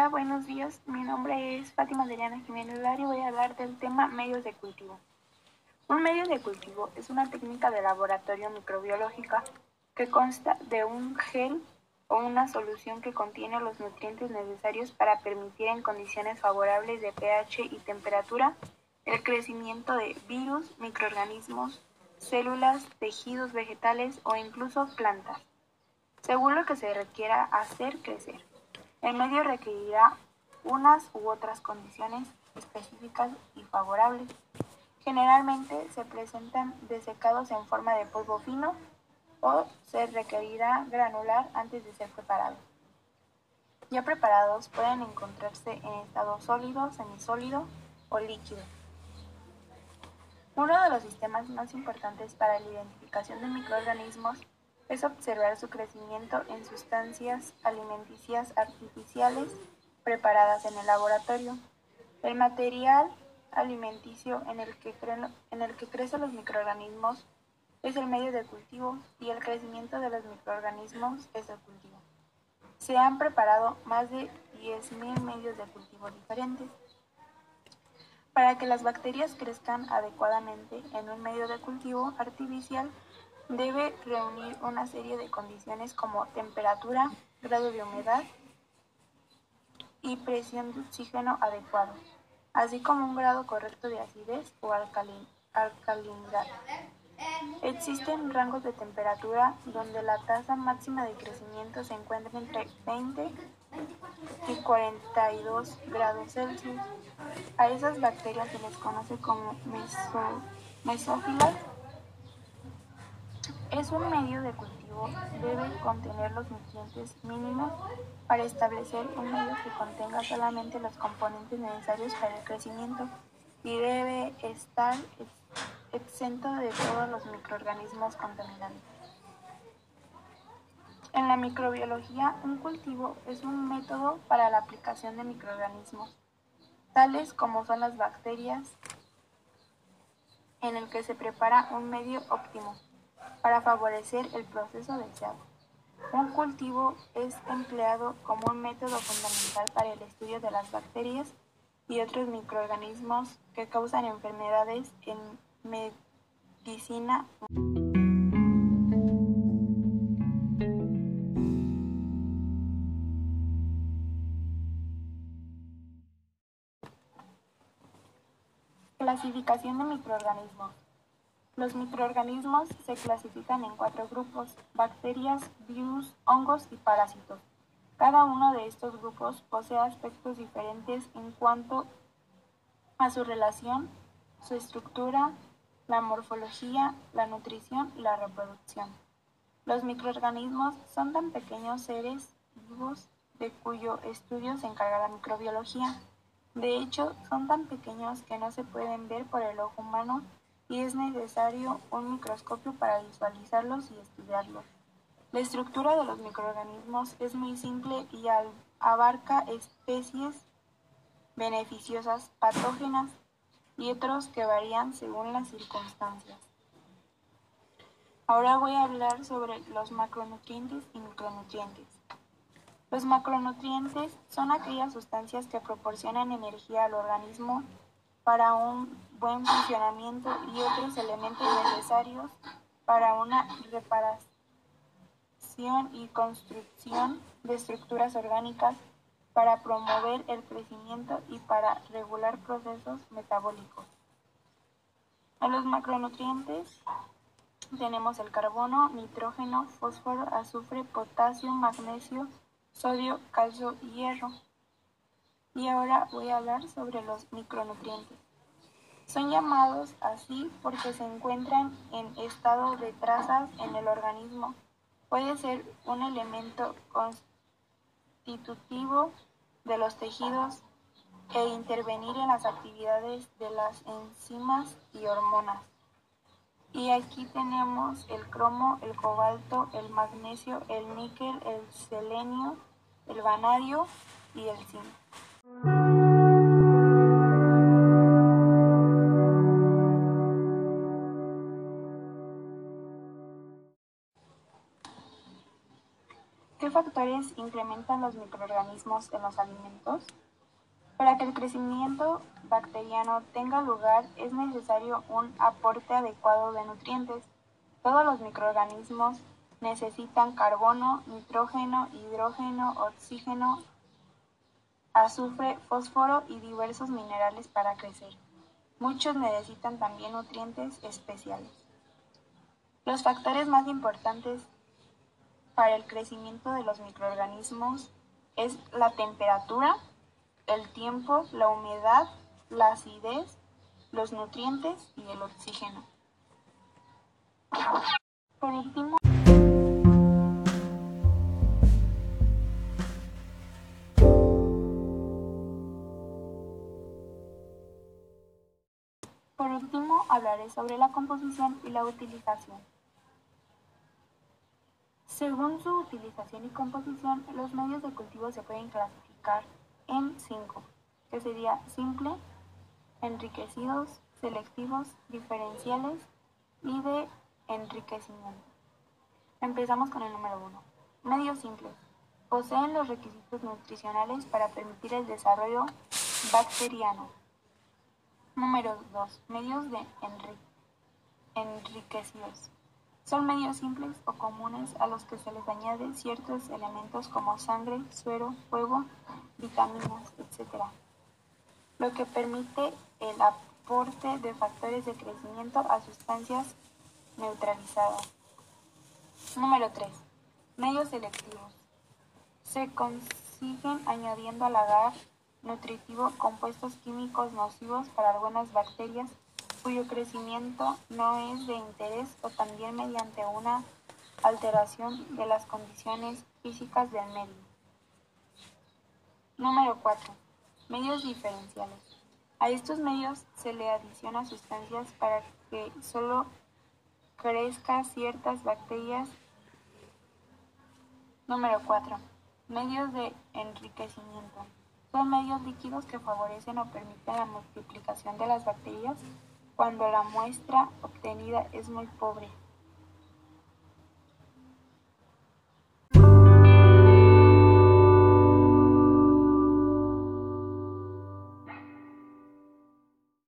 Hola, buenos días. Mi nombre es Fátima Adriana Jiménez Lar y voy a hablar del tema medios de cultivo. Un medio de cultivo es una técnica de laboratorio microbiológica que consta de un gel o una solución que contiene los nutrientes necesarios para permitir en condiciones favorables de pH y temperatura el crecimiento de virus, microorganismos, células, tejidos vegetales o incluso plantas, según lo que se requiera hacer crecer. El medio requerirá unas u otras condiciones específicas y favorables. Generalmente se presentan desecados en forma de polvo fino o se requerirá granular antes de ser preparado. Ya preparados pueden encontrarse en estado sólido, semisólido o líquido. Uno de los sistemas más importantes para la identificación de microorganismos es observar su crecimiento en sustancias alimenticias artificiales preparadas en el laboratorio. El material alimenticio en el que, en el que crecen los microorganismos es el medio de cultivo y el crecimiento de los microorganismos es el cultivo. Se han preparado más de 10.000 medios de cultivo diferentes. Para que las bacterias crezcan adecuadamente en un medio de cultivo artificial, debe reunir una serie de condiciones como temperatura, grado de humedad y presión de oxígeno adecuado, así como un grado correcto de acidez o alcalinidad. Existen rangos de temperatura donde la tasa máxima de crecimiento se encuentra entre 20 y 42 grados Celsius. A esas bacterias se les conoce como mesófilas es un medio de cultivo, debe contener los nutrientes mínimos para establecer un medio que contenga solamente los componentes necesarios para el crecimiento y debe estar exento de todos los microorganismos contaminantes. En la microbiología, un cultivo es un método para la aplicación de microorganismos, tales como son las bacterias, en el que se prepara un medio óptimo para favorecer el proceso deseado. Un cultivo es empleado como un método fundamental para el estudio de las bacterias y otros microorganismos que causan enfermedades en medicina. Clasificación de microorganismos. Los microorganismos se clasifican en cuatro grupos, bacterias, virus, hongos y parásitos. Cada uno de estos grupos posee aspectos diferentes en cuanto a su relación, su estructura, la morfología, la nutrición y la reproducción. Los microorganismos son tan pequeños seres vivos de cuyo estudio se encarga la microbiología. De hecho, son tan pequeños que no se pueden ver por el ojo humano y es necesario un microscopio para visualizarlos y estudiarlos. La estructura de los microorganismos es muy simple y abarca especies beneficiosas, patógenas y otros que varían según las circunstancias. Ahora voy a hablar sobre los macronutrientes y micronutrientes. Los macronutrientes son aquellas sustancias que proporcionan energía al organismo para un buen funcionamiento y otros elementos necesarios para una reparación y construcción de estructuras orgánicas para promover el crecimiento y para regular procesos metabólicos. En los macronutrientes tenemos el carbono, nitrógeno, fósforo, azufre, potasio, magnesio, sodio, calcio y hierro. Y ahora voy a hablar sobre los micronutrientes. Son llamados así porque se encuentran en estado de trazas en el organismo. Puede ser un elemento constitutivo de los tejidos e intervenir en las actividades de las enzimas y hormonas. Y aquí tenemos el cromo, el cobalto, el magnesio, el níquel, el selenio, el vanadio y el zinc. ¿Qué factores incrementan los microorganismos en los alimentos? Para que el crecimiento bacteriano tenga lugar es necesario un aporte adecuado de nutrientes. Todos los microorganismos necesitan carbono, nitrógeno, hidrógeno, oxígeno, azufre, fósforo y diversos minerales para crecer. Muchos necesitan también nutrientes especiales. Los factores más importantes para el crecimiento de los microorganismos es la temperatura, el tiempo, la humedad, la acidez, los nutrientes y el oxígeno. Por último, Por último, hablaré sobre la composición y la utilización. Según su utilización y composición, los medios de cultivo se pueden clasificar en cinco, que sería simple, enriquecidos, selectivos, diferenciales y de enriquecimiento. Empezamos con el número uno. Medios simples. Poseen los requisitos nutricionales para permitir el desarrollo bacteriano. Número 2. Medios de enriquecidos. Son medios simples o comunes a los que se les añade ciertos elementos como sangre, suero, fuego, vitaminas, etc. Lo que permite el aporte de factores de crecimiento a sustancias neutralizadas. Número 3. Medios selectivos. Se consiguen añadiendo al agar nutritivo compuestos químicos nocivos para algunas bacterias cuyo crecimiento no es de interés o también mediante una alteración de las condiciones físicas del medio. Número 4. Medios diferenciales. A estos medios se le adiciona sustancias para que solo crezcan ciertas bacterias. Número 4. Medios de enriquecimiento. Son medios líquidos que favorecen o permiten la multiplicación de las bacterias cuando la muestra obtenida es muy pobre.